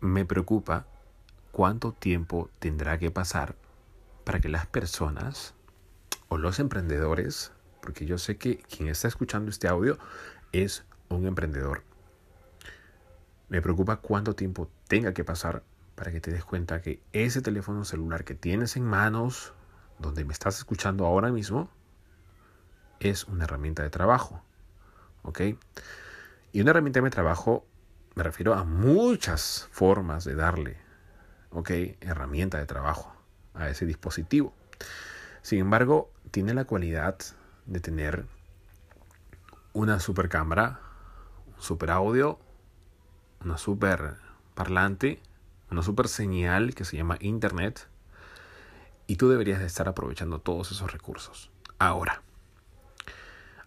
me preocupa cuánto tiempo tendrá que pasar para que las personas o los emprendedores, porque yo sé que quien está escuchando este audio es un emprendedor. Me preocupa cuánto tiempo tenga que pasar para que te des cuenta que ese teléfono celular que tienes en manos, donde me estás escuchando ahora mismo, es una herramienta de trabajo. ¿Ok? Y una herramienta de trabajo me refiero a muchas formas de darle, ¿ok? Herramienta de trabajo a ese dispositivo. Sin embargo, tiene la cualidad de tener una super cámara, un super audio, una super parlante, una super señal que se llama Internet. Y tú deberías de estar aprovechando todos esos recursos. Ahora,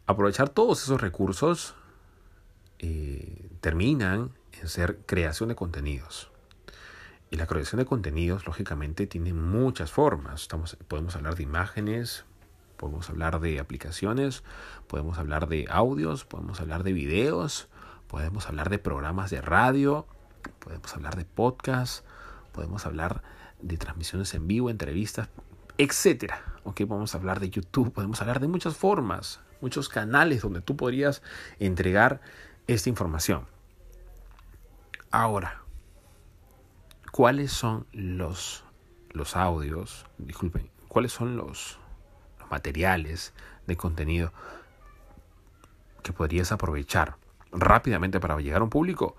aprovechar todos esos recursos eh, terminan en ser creación de contenidos. Y la creación de contenidos, lógicamente, tiene muchas formas. Estamos, podemos hablar de imágenes, podemos hablar de aplicaciones, podemos hablar de audios, podemos hablar de videos, podemos hablar de programas de radio, podemos hablar de podcast, podemos hablar de transmisiones en vivo, entrevistas, etcétera. Ok, podemos hablar de YouTube, podemos hablar de muchas formas, muchos canales donde tú podrías entregar esta información. Ahora, ¿cuáles son los, los audios? Disculpen, ¿cuáles son los, los materiales de contenido que podrías aprovechar rápidamente para llegar a un público?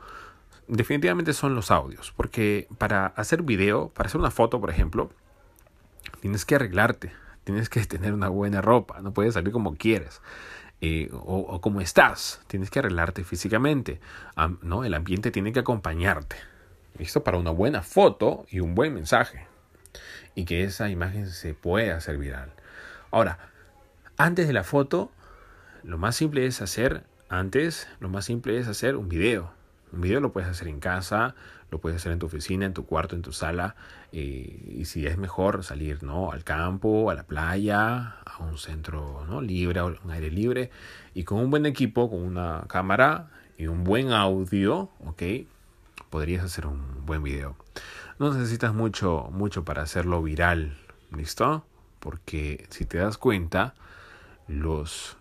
Definitivamente son los audios, porque para hacer video, para hacer una foto, por ejemplo, tienes que arreglarte, tienes que tener una buena ropa, no puedes salir como quieres. Eh, o, como estás. Tienes que arreglarte físicamente. ¿no? El ambiente tiene que acompañarte. ¿Listo? Para una buena foto y un buen mensaje. Y que esa imagen se pueda hacer viral. Ahora, antes de la foto, lo más simple es hacer, antes, lo más simple es hacer un video. Un video lo puedes hacer en casa, lo puedes hacer en tu oficina, en tu cuarto, en tu sala. Eh, y si es mejor salir ¿no? al campo, a la playa, a un centro ¿no? libre, a un aire libre. Y con un buen equipo, con una cámara y un buen audio, ¿ok? Podrías hacer un buen video. No necesitas mucho, mucho para hacerlo viral, ¿listo? Porque si te das cuenta, los,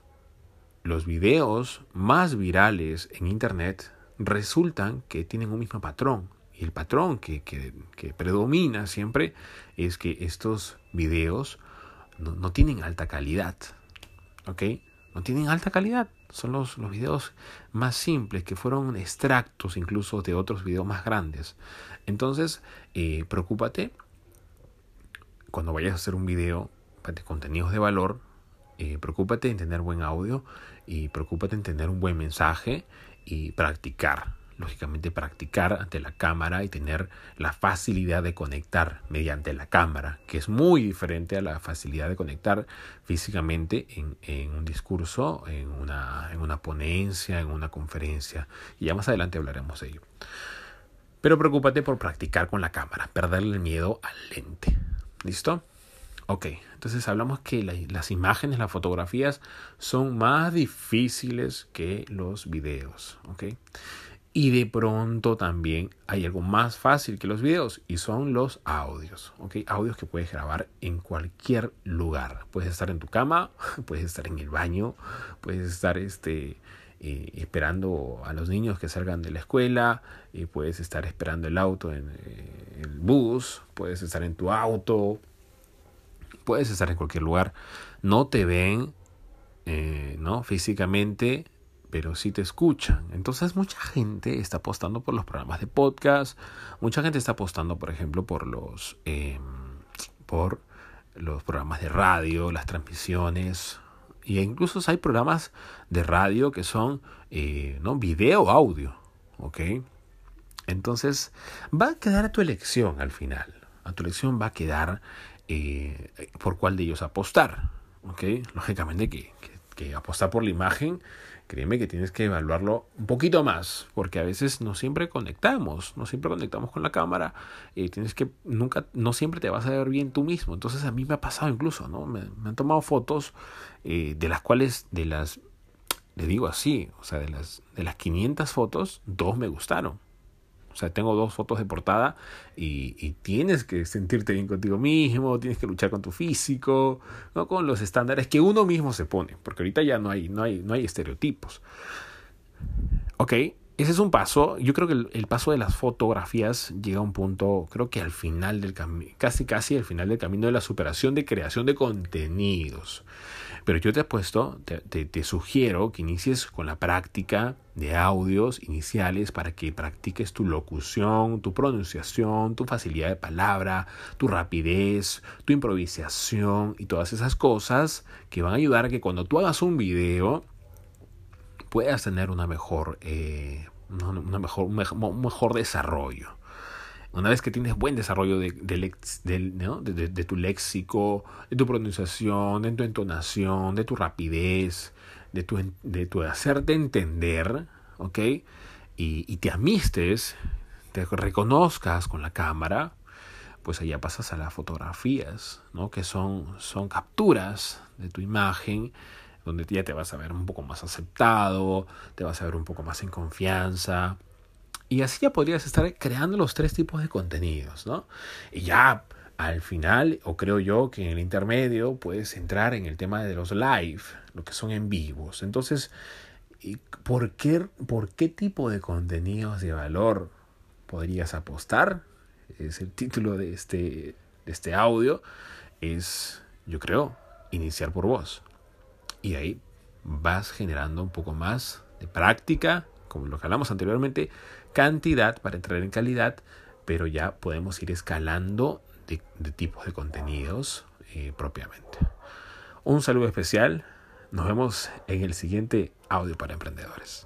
los videos más virales en Internet resultan que tienen un mismo patrón. Y el patrón que, que, predomina siempre es que estos videos no, tienen alta calidad. ¿Ok? No tienen alta calidad. Son los, los videos más simples que fueron extractos incluso de otros videos más grandes. Entonces, eh, preocúpate cuando vayas a hacer un video de contenidos de valor. Eh, preocúpate en tener buen audio y preocúpate en tener un buen mensaje y practicar, lógicamente practicar ante la cámara y tener la facilidad de conectar mediante la cámara, que es muy diferente a la facilidad de conectar físicamente en, en un discurso, en una, en una ponencia, en una conferencia. Y ya más adelante hablaremos de ello. Pero preocúpate por practicar con la cámara, perderle el miedo al lente. ¿Listo? Ok, entonces hablamos que las imágenes, las fotografías son más difíciles que los videos. Y de pronto también hay algo más fácil que los videos y son los audios. Ok, audios que puedes grabar en cualquier lugar. Puedes estar en tu cama, puedes estar en el baño, puedes estar este, eh, esperando a los niños que salgan de la escuela, y puedes estar esperando el auto en eh, el bus, puedes estar en tu auto puedes estar en cualquier lugar, no te ven, eh, ¿no? Físicamente, pero sí te escuchan. Entonces mucha gente está apostando por los programas de podcast, mucha gente está apostando, por ejemplo, por los, em, por los programas de radio, las transmisiones, y incluso hay programas de radio que son, eh, ¿no? Video, audio, ¿ok? Entonces va a quedar a tu elección al final. A tu elección va a quedar eh, por cuál de ellos apostar. ¿okay? Lógicamente que, que, apostar por la imagen, créeme que tienes que evaluarlo un poquito más, porque a veces no siempre conectamos, no siempre conectamos con la cámara, y tienes que, nunca, no siempre te vas a ver bien tú mismo. Entonces a mí me ha pasado incluso, ¿no? Me, han tomado fotos eh, de las cuales, de las, le digo así, o sea, de las, de las 500 fotos, dos me gustaron. O sea, tengo dos fotos de portada y, tienes que sentirte bien contigo mismo, tienes que luchar con tu físico, ¿no? con los estándares que uno mismo se pone, porque ahorita ya no hay, no hay, no hay estereotipos. Ok, ese es un paso. Yo creo que el, paso de las fotografías llega a un punto, creo que al final del camino, casi casi al final del camino de la superación de creación de contenidos. Pero yo te he puesto, te, te, sugiero que inicies con la práctica de audios iniciales para que practiques tu locución, tu pronunciación, tu facilidad de palabra, tu rapidez, tu improvisación y todas esas cosas que van a ayudar a que cuando tú hagas un video puedas tener una mejor, eh, una mejor, un, mejor, desarrollo. Una vez que tienes buen desarrollo de, de, tu léxico, de tu pronunciación, de tu entonación, de tu rapidez, de tu, de tu hacerte entender, ¿ok? Y, y te amistes, te reconozcas con la cámara, pues allá pasas a las fotografías, ¿no? Que son, son capturas de tu imagen donde ya te vas a ver un poco más aceptado, te vas a ver un poco más en confianza. Y así ya podrías estar creando los tres tipos de contenidos, ¿no? Y ya al final, o creo yo que en el intermedio, puedes entrar en el tema de los live, lo que son en vivos. Entonces, ¿por qué, por qué tipo de contenidos de valor podrías apostar? Es el título de este, de este audio. Es, yo creo, iniciar por vos. Y ahí vas generando un poco más de práctica, como lo que hablamos anteriormente, cantidad para entrar en calidad, pero ya podemos ir escalando de, tipos de contenidos eh, propiamente. Un saludo especial. Nos vemos en el siguiente audio para emprendedores.